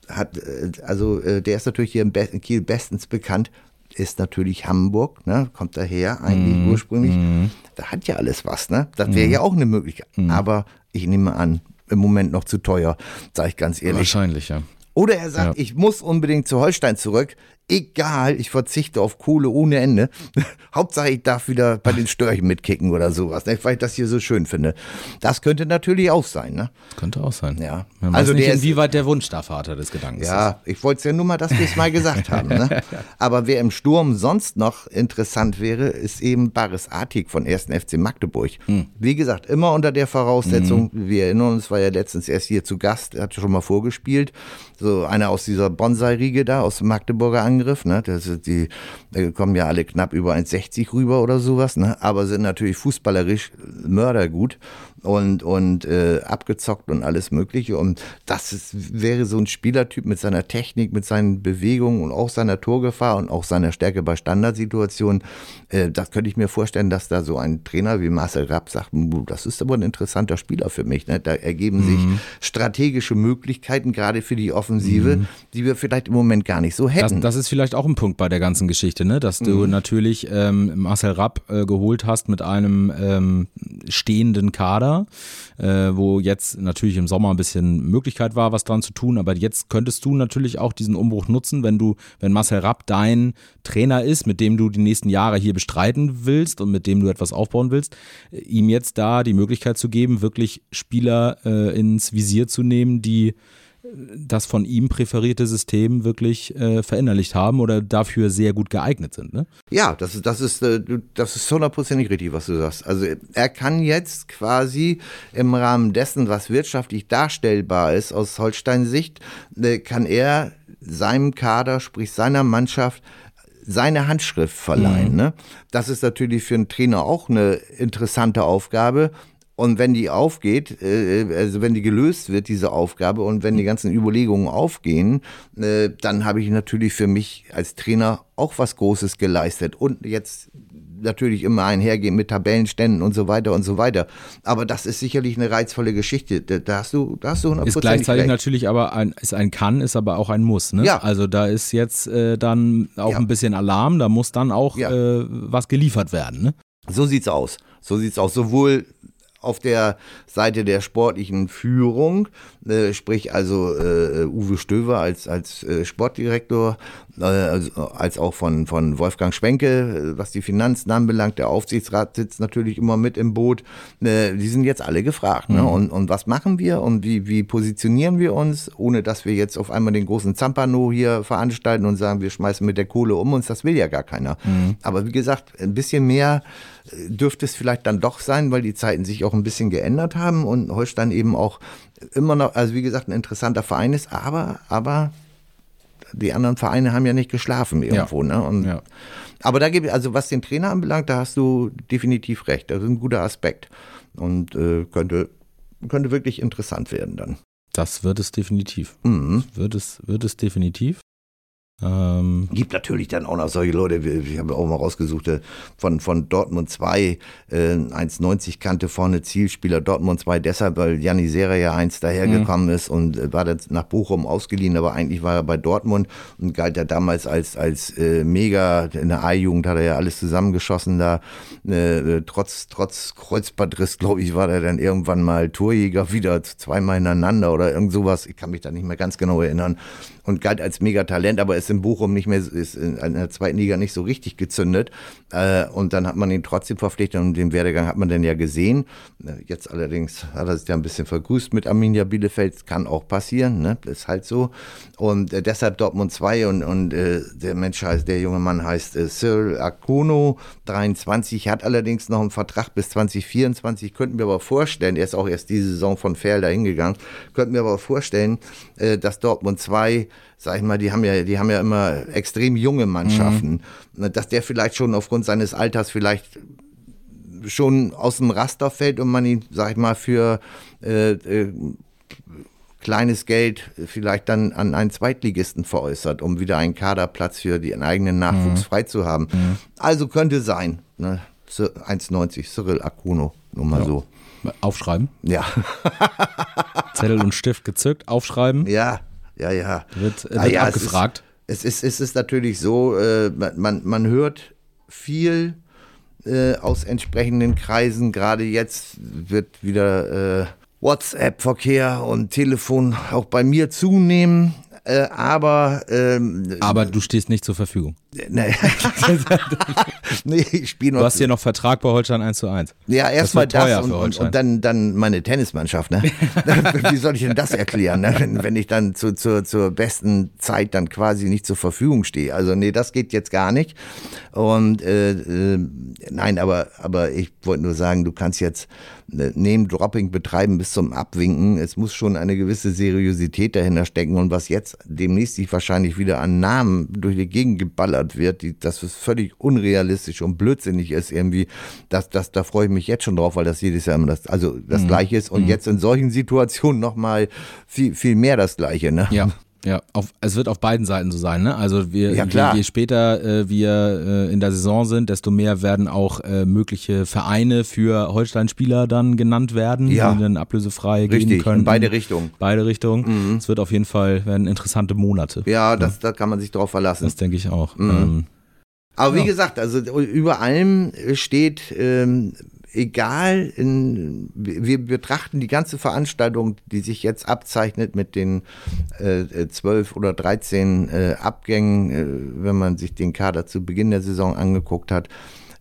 Hat, äh, also äh, der ist natürlich hier in Kiel bestens bekannt ist natürlich Hamburg, ne? kommt daher eigentlich mm, ursprünglich. Mm. Da hat ja alles was, ne? Das wäre mm. ja auch eine Möglichkeit. Mhm. Aber ich nehme an, im Moment noch zu teuer, sage ich ganz ehrlich. Wahrscheinlich, ja. Oder er sagt, ja. ich muss unbedingt zu Holstein zurück egal, ich verzichte auf Kohle ohne Ende. Hauptsache, ich darf wieder bei den Störchen mitkicken oder sowas, ne? weil ich das hier so schön finde. Das könnte natürlich auch sein. Ne? Könnte auch sein. Ja. Man also nicht, der inwieweit der Wunsch da Vater des Gedankens ja, ist. Ja, ich wollte es ja nur mal, dass wir es mal gesagt haben. Ne? Aber wer im Sturm sonst noch interessant wäre, ist eben Baris Artig von 1. FC Magdeburg. Hm. Wie gesagt, immer unter der Voraussetzung, hm. wir erinnern uns, war ja letztens erst hier zu Gast, hat schon mal vorgespielt, so einer aus dieser Bonsai-Riege da, aus dem Magdeburger Angriff Angriff. Ne? Das ist die, da kommen ja alle knapp über 1,60 rüber oder sowas, ne? aber sind natürlich fußballerisch mördergut und, und äh, abgezockt und alles Mögliche. Und das ist, wäre so ein Spielertyp mit seiner Technik, mit seinen Bewegungen und auch seiner Torgefahr und auch seiner Stärke bei Standardsituationen. Äh, das könnte ich mir vorstellen, dass da so ein Trainer wie Marcel Rapp sagt, das ist aber ein interessanter Spieler für mich. Ne? Da ergeben mhm. sich strategische Möglichkeiten, gerade für die Offensive, mhm. die wir vielleicht im Moment gar nicht so hätten. Das, das, ist vielleicht auch ein Punkt bei der ganzen Geschichte, ne? dass du mhm. natürlich ähm, Marcel Rapp äh, geholt hast mit einem ähm, stehenden Kader Kader, äh, wo jetzt natürlich im Sommer ein bisschen Möglichkeit war, was dran zu tun, aber jetzt könntest du natürlich auch diesen Umbruch nutzen, wenn du, wenn Marcel Rapp dein Trainer ist, mit dem du die nächsten Jahre hier bestreiten willst und mit dem du etwas aufbauen willst, ihm jetzt da die Möglichkeit zu geben, wirklich Spieler äh, ins Visier zu nehmen, die das von ihm präferierte System wirklich äh, verinnerlicht haben oder dafür sehr gut geeignet sind. Ne? Ja, das ist, das ist, äh, das ist hundertprozentig richtig, was du sagst. Also er kann jetzt quasi im Rahmen dessen, was wirtschaftlich darstellbar ist, aus Holsteins Sicht, äh, kann er seinem Kader, sprich seiner Mannschaft, seine Handschrift verleihen. Mhm. Ne? Das ist natürlich für einen Trainer auch eine interessante Aufgabe. Und wenn die aufgeht, äh, also wenn die gelöst wird, diese Aufgabe, und wenn die ganzen Überlegungen aufgehen, äh, dann habe ich natürlich für mich als Trainer auch was Großes geleistet. Und jetzt natürlich immer einhergehen mit Tabellenständen und so weiter und so weiter. Aber das ist sicherlich eine reizvolle Geschichte. Da hast du, da hast du 100% Ist gleichzeitig recht. natürlich aber ein, ist ein Kann, ist aber auch ein Muss. Ne? Ja. Also da ist jetzt äh, dann auch ja. ein bisschen Alarm, da muss dann auch ja. äh, was geliefert werden. Ne? So sieht's aus. So sieht's aus. Sowohl auf der Seite der sportlichen Führung, äh, sprich also äh, Uwe Stöver als, als äh, Sportdirektor, äh, also, als auch von, von Wolfgang Schwenke, äh, was die Finanzen anbelangt. Der Aufsichtsrat sitzt natürlich immer mit im Boot. Äh, die sind jetzt alle gefragt. Ne? Mhm. Und, und was machen wir und wie, wie positionieren wir uns, ohne dass wir jetzt auf einmal den großen Zampano hier veranstalten und sagen, wir schmeißen mit der Kohle um uns. Das will ja gar keiner. Mhm. Aber wie gesagt, ein bisschen mehr dürfte es vielleicht dann doch sein, weil die Zeiten sich auch ein bisschen geändert haben und Holstein eben auch immer noch, also wie gesagt, ein interessanter Verein ist, aber, aber die anderen Vereine haben ja nicht geschlafen irgendwo. Ja. Ne? Und, ja. Aber da gibt es, also was den Trainer anbelangt, da hast du definitiv recht. Das ist ein guter Aspekt und äh, könnte, könnte wirklich interessant werden dann. Das wird es definitiv. Mhm. Wird, es, wird es definitiv. Ähm Gibt natürlich dann auch noch solche Leute, ich habe auch mal rausgesucht, äh, von, von Dortmund 2, äh, 1,90 Kante vorne Zielspieler Dortmund 2, deshalb, weil Janni Sera ja eins dahergekommen mhm. ist und äh, war dann nach Bochum ausgeliehen, aber eigentlich war er bei Dortmund und galt ja damals als, als äh, mega, in der A-Jugend hat er ja alles zusammengeschossen da, äh, äh trotz, trotz Kreuzbandriss, glaube ich, war er dann irgendwann mal Torjäger wieder zweimal ineinander oder irgend sowas, ich kann mich da nicht mehr ganz genau erinnern und galt als Megatalent, aber ist in Bochum nicht mehr, ist in der zweiten Liga nicht so richtig gezündet. Äh, und dann hat man ihn trotzdem verpflichtet und den Werdegang hat man dann ja gesehen. Äh, jetzt allerdings hat er sich ja ein bisschen vergrüßt mit Arminia Bielefeld, kann auch passieren, ne? ist halt so. Und äh, deshalb Dortmund 2 und, und der Mensch heißt, der junge Mann heißt Cyril Akono, 23, hat allerdings noch einen Vertrag bis 2024, könnten wir aber vorstellen, er ist auch erst diese Saison von Felder hingegangen, könnten wir aber vorstellen, dass Dortmund 2 sag ich mal, die haben ja, die haben ja immer extrem junge Mannschaften, mhm. dass der vielleicht schon aufgrund seines Alters vielleicht schon aus dem Raster fällt und man ihn, sag ich mal, für äh, äh, kleines Geld vielleicht dann an einen Zweitligisten veräußert, um wieder einen Kaderplatz für den eigenen Nachwuchs mhm. frei zu haben. Mhm. Also könnte sein. Ne? 1,90 Cyril Akuno, nur mal ja. so. Aufschreiben? Ja. Zettel und Stift gezückt, aufschreiben? Ja ja, ja. Wird, wird ah, ja, abgefragt. Es ist, es, ist, es ist natürlich so, äh, man, man hört viel äh, aus entsprechenden Kreisen. Gerade jetzt wird wieder äh, WhatsApp-Verkehr und Telefon auch bei mir zunehmen. Äh, aber ähm, aber du stehst nicht zur Verfügung. Nee, nee ich spiele noch. Du hast hier noch Vertrag bei Holstein 1 zu 1. Ja, erstmal das, das und, und, und, dann, dann meine Tennismannschaft. Ne? Wie soll ich denn das erklären, ne? wenn, wenn ich dann zu, zu, zur besten Zeit dann quasi nicht zur Verfügung stehe? Also nee, das geht jetzt gar nicht. Und äh, äh, nein, aber, aber ich wollte nur sagen, du kannst jetzt äh, Name-Dropping betreiben bis zum Abwinken. Es muss schon eine gewisse Seriosität dahinter stecken. Und was jetzt demnächst sich wahrscheinlich wieder an Namen durch die Gegend geballert wird, die, das ist völlig unrealistisch und blödsinnig ist irgendwie, das, das, da freue ich mich jetzt schon drauf, weil das jedes Jahr immer das, also das mhm. Gleiche ist. Und mhm. jetzt in solchen Situationen nochmal viel, viel mehr das Gleiche. Ne? Ja. Ja, auf, es wird auf beiden Seiten so sein. Ne? Also wir, ja, je, je, später äh, wir äh, in der Saison sind, desto mehr werden auch äh, mögliche Vereine für Holstein-Spieler dann genannt werden, ja. die dann ablösefrei Richtig, gehen können. in beide Richtungen. Beide Richtungen. Mhm. Es wird auf jeden Fall werden interessante Monate. Ja, das, ja. da kann man sich drauf verlassen. Das denke ich auch. Mhm. Ähm, aber wie gesagt, also über allem steht ähm, egal, in, wir betrachten die ganze Veranstaltung, die sich jetzt abzeichnet mit den äh, zwölf oder dreizehn äh, Abgängen, äh, wenn man sich den Kader zu Beginn der Saison angeguckt hat,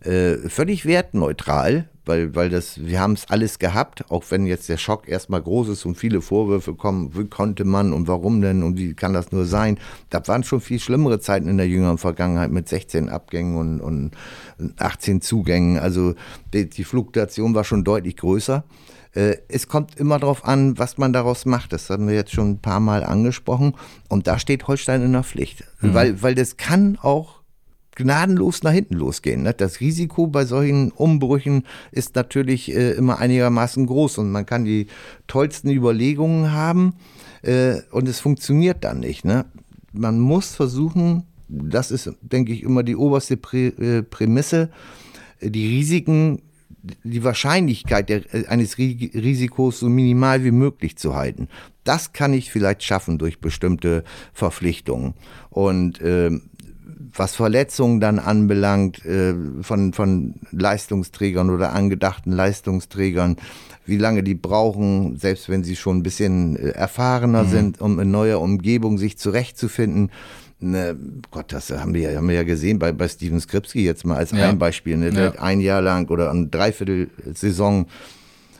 äh, völlig wertneutral weil, weil das, wir haben es alles gehabt, auch wenn jetzt der Schock erstmal groß ist und viele Vorwürfe kommen, wie konnte man und warum denn und wie kann das nur sein? Da waren schon viel schlimmere Zeiten in der jüngeren Vergangenheit mit 16 Abgängen und, und 18 Zugängen. Also die, die Fluktuation war schon deutlich größer. Äh, es kommt immer darauf an, was man daraus macht. Das haben wir jetzt schon ein paar Mal angesprochen. Und da steht Holstein in der Pflicht. Mhm. Weil, weil das kann auch gnadenlos nach hinten losgehen. Ne? Das Risiko bei solchen Umbrüchen ist natürlich äh, immer einigermaßen groß und man kann die tollsten Überlegungen haben äh, und es funktioniert dann nicht. Ne? Man muss versuchen, das ist, denke ich, immer die oberste äh, Prämisse, die Risiken die Wahrscheinlichkeit der, eines Risikos so minimal wie möglich zu halten. Das kann ich vielleicht schaffen durch bestimmte Verpflichtungen. Und äh, was Verletzungen dann anbelangt, äh, von, von Leistungsträgern oder angedachten Leistungsträgern, wie lange die brauchen, selbst wenn sie schon ein bisschen äh, erfahrener mhm. sind, um in neuer Umgebung sich zurechtzufinden. Ne, Gott, das haben wir, haben wir ja gesehen bei, bei Steven Skripski jetzt mal als ja. ein Beispiel. Ne? Ja. Ein Jahr lang oder eine Dreiviertelsaison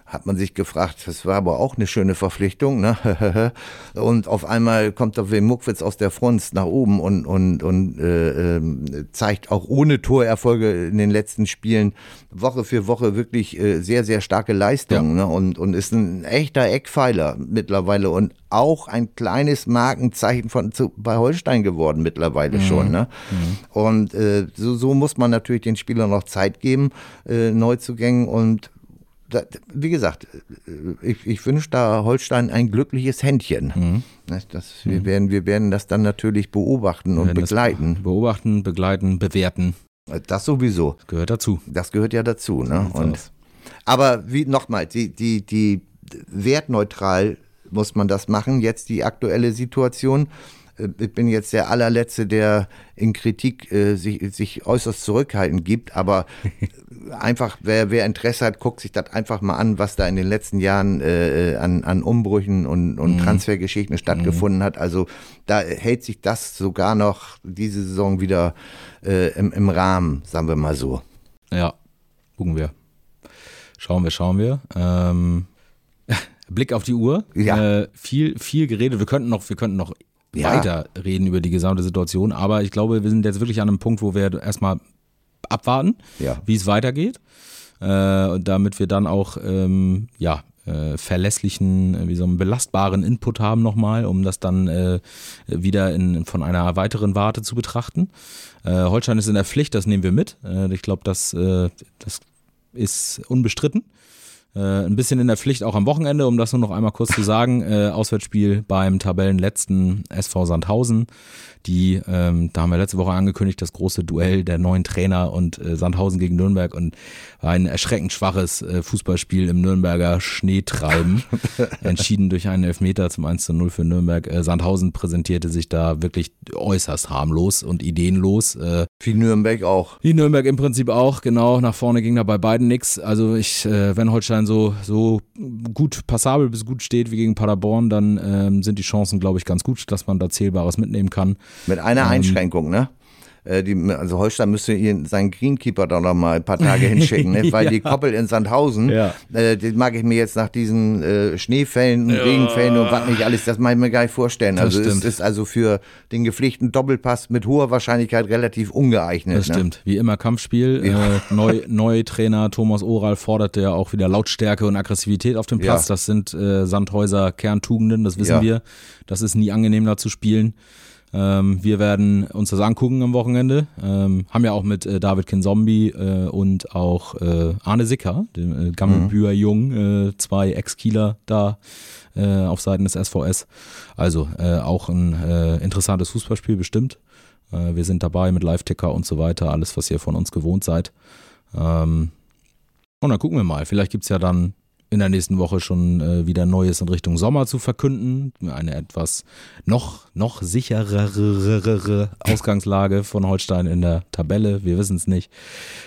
hat man sich gefragt, das war aber auch eine schöne Verpflichtung, ne? und auf einmal kommt der Wim Muckwitz aus der Front nach oben und, und, und äh, äh, zeigt auch ohne Torerfolge in den letzten Spielen Woche für Woche wirklich äh, sehr, sehr starke Leistungen ja. ne? und, und ist ein echter Eckpfeiler mittlerweile und auch ein kleines Markenzeichen von zu, bei Holstein geworden mittlerweile mhm. schon. Ne? Mhm. Und äh, so, so muss man natürlich den Spielern noch Zeit geben, äh, Neuzugängen und wie gesagt, ich, ich wünsche da Holstein ein glückliches Händchen. Mhm. Das, wir, mhm. werden, wir werden das dann natürlich beobachten und begleiten. Beobachten, begleiten, bewerten. Das sowieso. Das gehört dazu. Das gehört ja dazu. Ne? Und, aber wie nochmal, die, die, die wertneutral muss man das machen, jetzt die aktuelle Situation. Äh, ich bin jetzt der allerletzte, der in Kritik äh, sich, sich äußerst zurückhaltend gibt, aber einfach, wer, wer Interesse hat, guckt sich das einfach mal an, was da in den letzten Jahren äh, an, an Umbrüchen und, und mhm. Transfergeschichten stattgefunden mhm. hat. Also da hält sich das sogar noch diese Saison wieder äh, im, im Rahmen, sagen wir mal so. Ja, gucken wir. Schauen wir, schauen wir. Ähm, Blick auf die Uhr. Ja. Äh, viel, viel geredet. Wir könnten noch, wir könnten noch ja. weiter reden über die gesamte Situation. Aber ich glaube, wir sind jetzt wirklich an einem Punkt, wo wir erstmal abwarten, ja. wie es weitergeht. Äh, damit wir dann auch ähm, ja, äh, verlässlichen, wie so einen belastbaren Input haben nochmal, um das dann äh, wieder in, von einer weiteren Warte zu betrachten. Äh, Holstein ist in der Pflicht, das nehmen wir mit. Äh, ich glaube, das, äh, das ist unbestritten. Äh, ein bisschen in der Pflicht auch am Wochenende, um das nur noch einmal kurz zu sagen. Äh, Auswärtsspiel beim Tabellenletzten SV Sandhausen. Die, ähm, da haben wir letzte Woche angekündigt, das große Duell der neuen Trainer und äh, Sandhausen gegen Nürnberg und war ein erschreckend schwaches äh, Fußballspiel im Nürnberger Schneetreiben. entschieden durch einen Elfmeter zum 1 zu 0 für Nürnberg. Äh, Sandhausen präsentierte sich da wirklich äußerst harmlos und ideenlos. Äh, wie Nürnberg auch. Wie Nürnberg im Prinzip auch, genau. Nach vorne ging da bei beiden nichts. Also ich, wenn Holstein so, so gut passabel bis gut steht wie gegen Paderborn, dann ähm, sind die Chancen, glaube ich, ganz gut, dass man da Zählbares mitnehmen kann. Mit einer ähm, Einschränkung, ne? Äh, die, also Holstein müsste ihn, seinen Greenkeeper da noch mal ein paar Tage hinschicken, ne? weil ja. die Koppel in Sandhausen, ja. äh, die mag ich mir jetzt nach diesen äh, Schneefällen, ja. Regenfällen und was nicht alles, das mag ich mir gar nicht vorstellen. Das also es ist also für den gepflichten Doppelpass mit hoher Wahrscheinlichkeit relativ ungeeignet. Das ne? stimmt. Wie immer Kampfspiel. Äh, neu, neu Trainer Thomas Oral forderte ja auch wieder Lautstärke und Aggressivität auf dem Platz. Das sind äh, Sandhäuser Kerntugenden, das wissen wir. Das ist nie angenehm da zu spielen. Ähm, wir werden uns das angucken am Wochenende. Ähm, haben ja auch mit äh, David Kinzombie äh, und auch äh, Arne Sicker, dem äh, Gammelbüher mhm. Jung, äh, zwei Ex-Kieler da äh, auf Seiten des SVS. Also äh, auch ein interessantes Fußballspiel bestimmt. Wir sind dabei mit Live-Ticker und so weiter, alles, was ihr von uns gewohnt seid. Ähm, und dann gucken wir mal. Vielleicht gibt es ja dann in der nächsten Woche schon äh, wieder Neues in Richtung Sommer zu verkünden. Eine etwas noch, noch sicherere Ausgangslage von Holstein in der Tabelle. Wir wissen es nicht.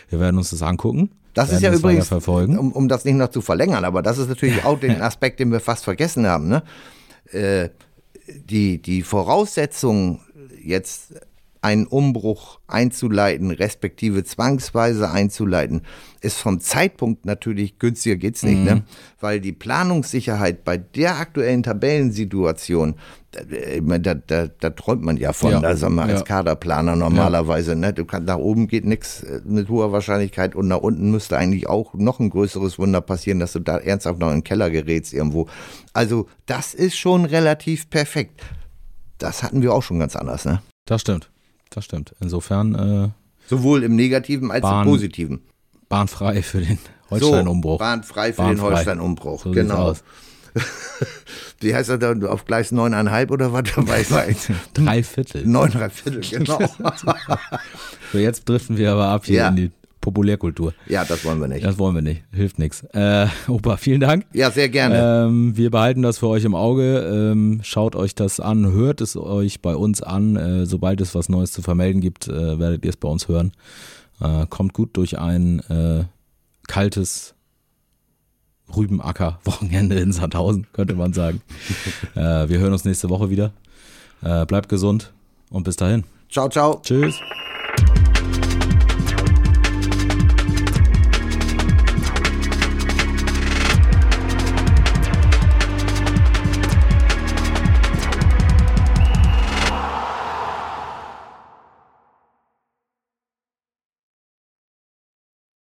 Wir werden uns das angucken. Das ist ja übrigens, um, um das nicht noch zu verlängern, aber das ist natürlich auch den Aspekt, den wir fast vergessen haben. Ne? Äh, die, die Voraussetzung jetzt einen Umbruch einzuleiten, respektive zwangsweise einzuleiten, ist vom Zeitpunkt natürlich günstiger geht's nicht, ne? mhm. ne? Weil die Planungssicherheit bei der aktuellen Tabellensituation, da, da, da, da träumt man ja von, ja. da sagen wir als ja. Kaderplaner normalerweise, ne? Du kannst nach oben geht nichts äh, mit hoher Wahrscheinlichkeit und nach unten müsste eigentlich auch noch ein größeres Wunder passieren, dass du da ernsthaft noch in den Keller gerätst irgendwo. Also, das ist schon relativ perfekt. Das hatten wir auch schon ganz anders, ne? Das stimmt das stimmt. Insofern. Äh, Sowohl im Negativen als Bahn, im Positiven. Bahnfrei für den Holstein-Umbruch. So, bahnfrei für bahnfrei. den Holstein-Umbruch, so genau. Wie heißt er da auf Gleis 9,5 oder was dabei sein? Drei Viertel. Neun, drei Viertel, genau. so, jetzt driften wir aber ab hier ja. in die Populärkultur. Ja, das wollen wir nicht. Das wollen wir nicht. Hilft nichts. Äh, Opa, vielen Dank. Ja, sehr gerne. Ähm, wir behalten das für euch im Auge. Ähm, schaut euch das an, hört es euch bei uns an. Äh, sobald es was Neues zu vermelden gibt, äh, werdet ihr es bei uns hören. Äh, kommt gut durch ein äh, kaltes Rübenacker-Wochenende in Sandhausen, könnte man sagen. äh, wir hören uns nächste Woche wieder. Bleibt gesund und bis dahin. Ciao, ciao. Tschüss.